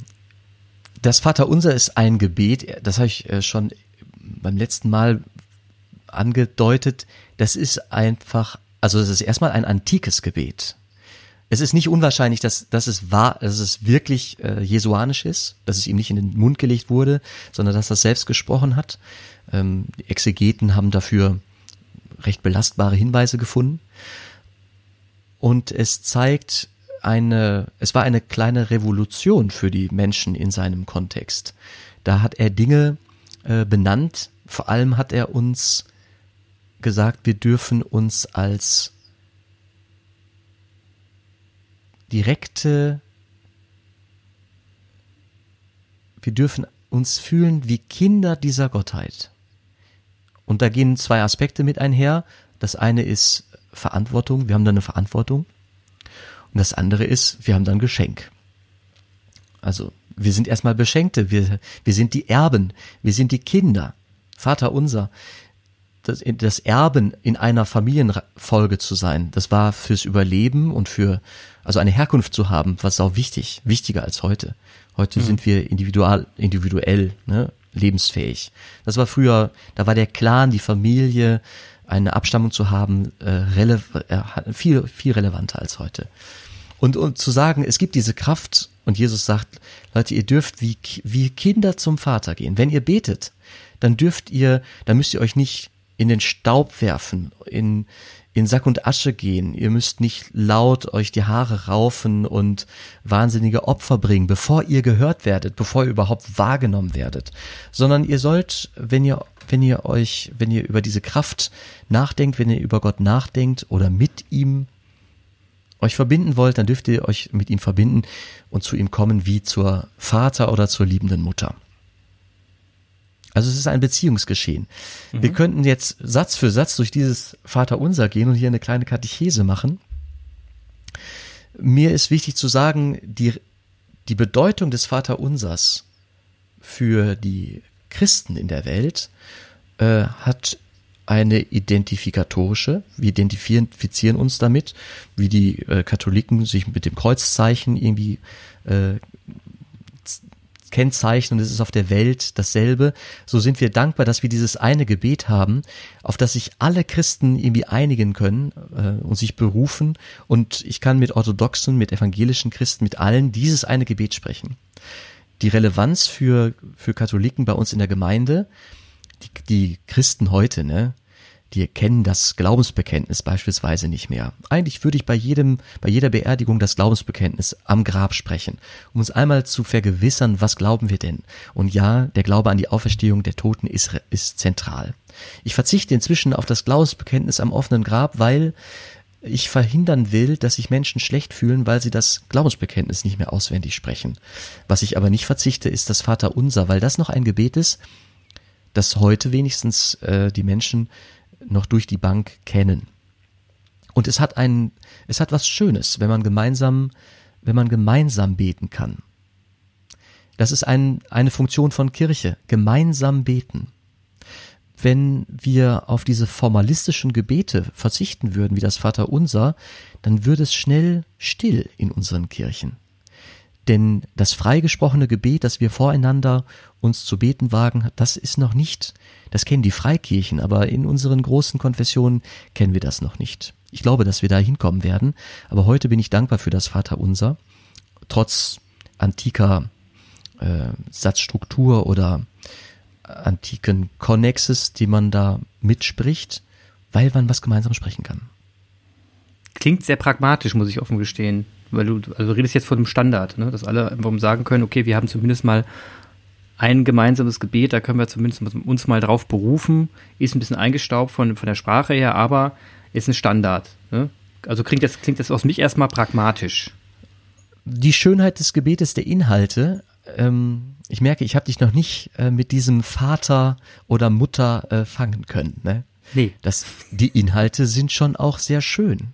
das Vaterunser ist ein Gebet, das habe ich äh, schon beim letzten Mal angedeutet. Das ist einfach, also es ist erstmal ein antikes Gebet. Es ist nicht unwahrscheinlich, dass, dass es wahr, dass es wirklich äh, jesuanisch ist, dass es ihm nicht in den Mund gelegt wurde, sondern dass er selbst gesprochen hat. Ähm, die Exegeten haben dafür recht belastbare Hinweise gefunden. Und es zeigt eine, es war eine kleine Revolution für die Menschen in seinem Kontext. Da hat er Dinge äh, benannt, vor allem hat er uns gesagt, wir dürfen uns als direkte, wir dürfen uns fühlen wie Kinder dieser Gottheit. Und da gehen zwei Aspekte mit einher. Das eine ist Verantwortung, wir haben da eine Verantwortung. Und das andere ist, wir haben dann Geschenk. Also wir sind erstmal Beschenkte, wir, wir sind die Erben, wir sind die Kinder. Vater unser, das, das Erben in einer Familienfolge zu sein, das war fürs Überleben und für, also eine Herkunft zu haben, was auch wichtig, wichtiger als heute. Heute mhm. sind wir individual, individuell, ne, lebensfähig. Das war früher, da war der Clan, die Familie, eine Abstammung zu haben, äh, äh, viel, viel relevanter als heute. Und, und zu sagen, es gibt diese Kraft und Jesus sagt, Leute, ihr dürft wie, wie Kinder zum Vater gehen. Wenn ihr betet, dann dürft ihr, dann müsst ihr euch nicht in den Staub werfen, in, in Sack und Asche gehen. Ihr müsst nicht laut euch die Haare raufen und wahnsinnige Opfer bringen, bevor ihr gehört werdet, bevor ihr überhaupt wahrgenommen werdet, sondern ihr sollt, wenn ihr wenn ihr euch, wenn ihr über diese Kraft nachdenkt, wenn ihr über Gott nachdenkt oder mit ihm euch verbinden wollt, dann dürft ihr euch mit ihm verbinden und zu ihm kommen wie zur Vater oder zur liebenden Mutter. Also es ist ein Beziehungsgeschehen. Mhm. Wir könnten jetzt Satz für Satz durch dieses Vaterunser gehen und hier eine kleine Katechese machen. Mir ist wichtig zu sagen, die, die Bedeutung des Vaterunsers für die Christen in der Welt äh, hat eine identifikatorische. Wir identifizieren uns damit, wie die äh, Katholiken sich mit dem Kreuzzeichen irgendwie äh, kennzeichnen. Es ist auf der Welt dasselbe. So sind wir dankbar, dass wir dieses eine Gebet haben, auf das sich alle Christen irgendwie einigen können äh, und sich berufen. Und ich kann mit orthodoxen, mit evangelischen Christen, mit allen dieses eine Gebet sprechen. Die Relevanz für, für Katholiken bei uns in der Gemeinde die, die Christen heute, ne, die kennen das Glaubensbekenntnis beispielsweise nicht mehr. Eigentlich würde ich bei jedem, bei jeder Beerdigung das Glaubensbekenntnis am Grab sprechen, um uns einmal zu vergewissern, was glauben wir denn? Und ja, der Glaube an die Auferstehung der Toten ist, ist zentral. Ich verzichte inzwischen auf das Glaubensbekenntnis am offenen Grab, weil ich verhindern will, dass sich Menschen schlecht fühlen, weil sie das Glaubensbekenntnis nicht mehr auswendig sprechen. Was ich aber nicht verzichte, ist das Vaterunser, weil das noch ein Gebet ist, das heute wenigstens äh, die Menschen noch durch die Bank kennen. Und es hat ein, es hat was Schönes, wenn man gemeinsam, wenn man gemeinsam beten kann. Das ist ein, eine Funktion von Kirche, gemeinsam beten. Wenn wir auf diese formalistischen Gebete verzichten würden, wie das Vaterunser, dann würde es schnell still in unseren Kirchen. Denn das freigesprochene Gebet, das wir voreinander uns zu beten wagen, das ist noch nicht, das kennen die Freikirchen, aber in unseren großen Konfessionen kennen wir das noch nicht. Ich glaube, dass wir da hinkommen werden, aber heute bin ich dankbar für das Vaterunser, trotz antiker äh, Satzstruktur oder antiken Konnexes, die man da mitspricht, weil man was gemeinsam sprechen kann. Klingt sehr pragmatisch, muss ich offen gestehen. Weil du, also du redest jetzt von dem Standard, ne? dass alle einfach sagen können, okay, wir haben zumindest mal ein gemeinsames Gebet, da können wir zumindest uns mal drauf berufen, ist ein bisschen eingestaubt von, von der Sprache her, aber ist ein Standard. Ne? Also klingt das, klingt das aus mich erstmal pragmatisch. Die Schönheit des Gebetes der Inhalte, ähm, ich merke, ich habe dich noch nicht äh, mit diesem Vater oder Mutter äh, fangen können. Ne? Nee. Das, die Inhalte sind schon auch sehr schön.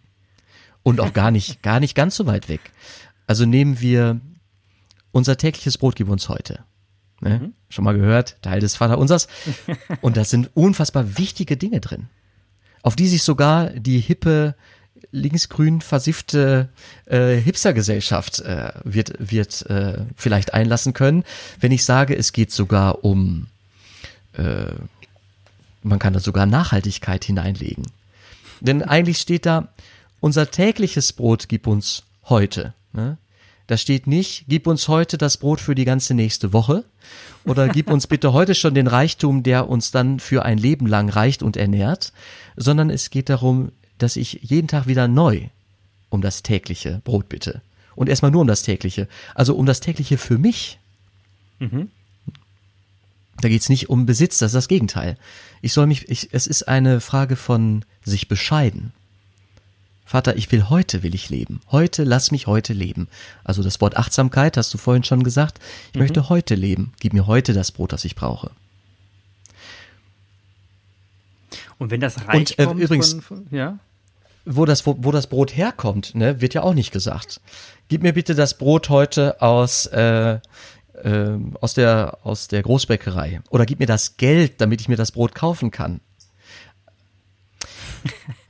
Und auch gar nicht, gar nicht ganz so weit weg. Also nehmen wir unser tägliches Brot gib uns heute. Ne? Mhm. Schon mal gehört, Teil des Vaterunsers. Und da sind unfassbar wichtige Dinge drin, auf die sich sogar die hippe, linksgrün versiffte äh, Hipstergesellschaft äh, wird, wird äh, vielleicht einlassen können, wenn ich sage, es geht sogar um, äh, man kann da sogar Nachhaltigkeit hineinlegen. Denn eigentlich steht da, unser tägliches Brot gib uns heute. Ne? Da steht nicht, gib uns heute das Brot für die ganze nächste Woche oder gib uns bitte heute schon den Reichtum, der uns dann für ein Leben lang reicht und ernährt, sondern es geht darum, dass ich jeden Tag wieder neu um das tägliche Brot bitte. Und erstmal nur um das tägliche. Also um das tägliche für mich. Mhm. Da geht's nicht um Besitz, das ist das Gegenteil. Ich soll mich, ich, es ist eine Frage von sich bescheiden. Vater, ich will heute will ich leben. Heute lass mich heute leben. Also das Wort Achtsamkeit hast du vorhin schon gesagt. Ich mhm. möchte heute leben. Gib mir heute das Brot, das ich brauche. Und wenn das Reich Und, äh, kommt übrigens, von, von, ja? wo das wo, wo das Brot herkommt, ne, wird ja auch nicht gesagt. Gib mir bitte das Brot heute aus äh, äh, aus der aus der Großbäckerei oder gib mir das Geld, damit ich mir das Brot kaufen kann.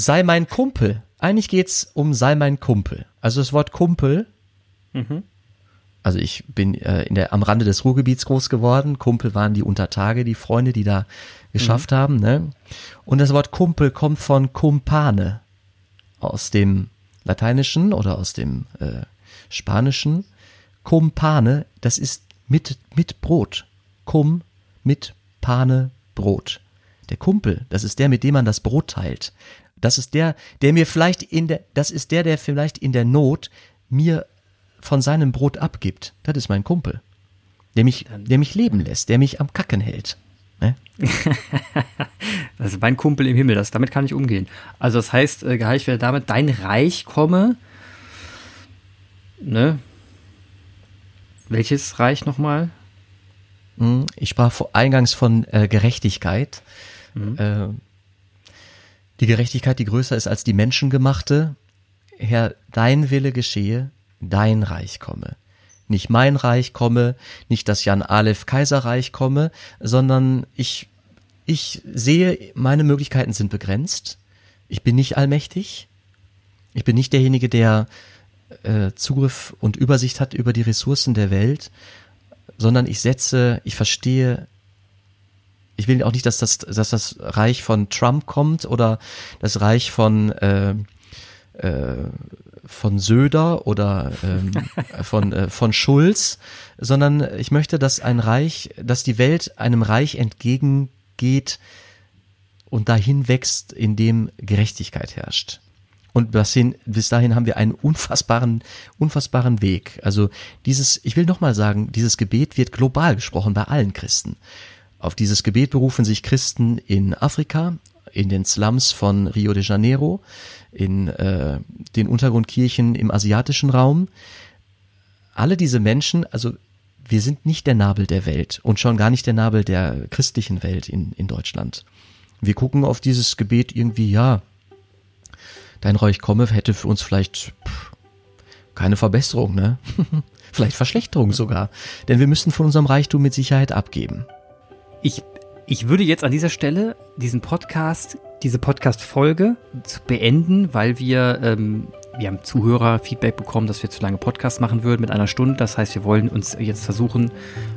sei mein Kumpel. Eigentlich geht's um sei mein Kumpel. Also das Wort Kumpel. Mhm. Also ich bin äh, in der, am Rande des Ruhrgebiets groß geworden. Kumpel waren die Untertage, die Freunde, die da geschafft mhm. haben. Ne? Und das Wort Kumpel kommt von Kumpane aus dem Lateinischen oder aus dem äh, Spanischen. Kumpane, das ist mit, mit Brot. Kum mit Pane Brot. Der Kumpel, das ist der, mit dem man das Brot teilt. Das ist der, der mir vielleicht in der, das ist der, der vielleicht in der Not mir von seinem Brot abgibt. Das ist mein Kumpel. Der mich, der mich leben lässt, der mich am Kacken hält. Ne? das ist mein Kumpel im Himmel, das, damit kann ich umgehen. Also das heißt, äh, geheiligt werde damit, dein Reich komme. Ne? Welches Reich nochmal? Hm, ich sprach eingangs von äh, Gerechtigkeit. Mhm. Äh, die Gerechtigkeit, die größer ist als die menschengemachte. Herr, dein Wille geschehe, dein Reich komme. Nicht mein Reich komme, nicht das Jan Aleph Kaiserreich komme, sondern ich, ich sehe, meine Möglichkeiten sind begrenzt. Ich bin nicht allmächtig. Ich bin nicht derjenige, der äh, Zugriff und Übersicht hat über die Ressourcen der Welt, sondern ich setze, ich verstehe, ich will auch nicht, dass das, dass das Reich von Trump kommt oder das Reich von äh, äh, von Söder oder ähm, von äh, von Schulz, sondern ich möchte, dass ein Reich, dass die Welt einem Reich entgegengeht und dahin wächst, in dem Gerechtigkeit herrscht. Und bis, hin, bis dahin haben wir einen unfassbaren, unfassbaren Weg. Also dieses, ich will nochmal sagen, dieses Gebet wird global gesprochen bei allen Christen. Auf dieses Gebet berufen sich Christen in Afrika, in den Slums von Rio de Janeiro, in äh, den Untergrundkirchen im asiatischen Raum. Alle diese Menschen, also wir sind nicht der Nabel der Welt und schon gar nicht der Nabel der christlichen Welt in, in Deutschland. Wir gucken auf dieses Gebet irgendwie, ja, dein Reich komme hätte für uns vielleicht pff, keine Verbesserung, ne? vielleicht Verschlechterung sogar. Denn wir müssen von unserem Reichtum mit Sicherheit abgeben. Ich, ich würde jetzt an dieser Stelle diesen Podcast, diese Podcast-Folge beenden, weil wir, ähm, wir haben Zuhörer-Feedback bekommen, dass wir zu lange Podcast machen würden mit einer Stunde. Das heißt, wir wollen uns jetzt versuchen,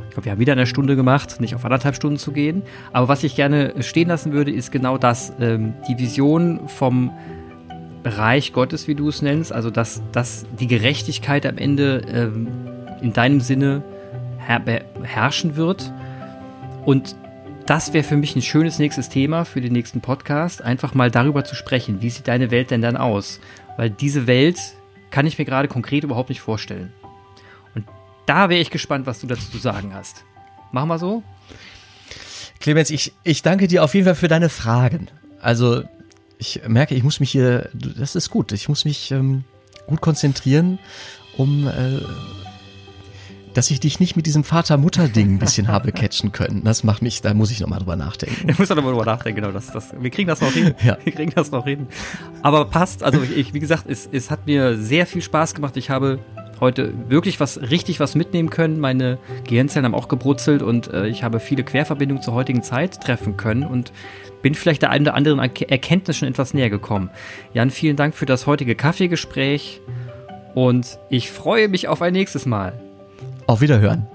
ich glaube, wir haben wieder eine Stunde gemacht, nicht auf anderthalb Stunden zu gehen. Aber was ich gerne stehen lassen würde, ist genau das, ähm, die Vision vom Reich Gottes, wie du es nennst, also dass, dass die Gerechtigkeit am Ende ähm, in deinem Sinne herrschen wird. Und das wäre für mich ein schönes nächstes Thema für den nächsten Podcast, einfach mal darüber zu sprechen. Wie sieht deine Welt denn dann aus? Weil diese Welt kann ich mir gerade konkret überhaupt nicht vorstellen. Und da wäre ich gespannt, was du dazu zu sagen hast. Machen wir so? Clemens, ich, ich danke dir auf jeden Fall für deine Fragen. Also, ich merke, ich muss mich hier, das ist gut, ich muss mich ähm, gut konzentrieren, um äh, dass ich dich nicht mit diesem Vater-Mutter-Ding ein bisschen habe catchen können. Das macht mich, da muss ich nochmal drüber nachdenken. Ich muss nochmal drüber nachdenken, genau. Das, das, wir kriegen das noch hin. Ja. Wir kriegen das noch hin. Aber passt, also ich, wie gesagt, es, es hat mir sehr viel Spaß gemacht. Ich habe heute wirklich was, richtig was mitnehmen können. Meine Gehirnzellen haben auch gebrutzelt und äh, ich habe viele Querverbindungen zur heutigen Zeit treffen können und bin vielleicht der einen oder anderen Erkenntnis schon etwas näher gekommen. Jan, vielen Dank für das heutige Kaffeegespräch und ich freue mich auf ein nächstes Mal. Auf Wiederhören.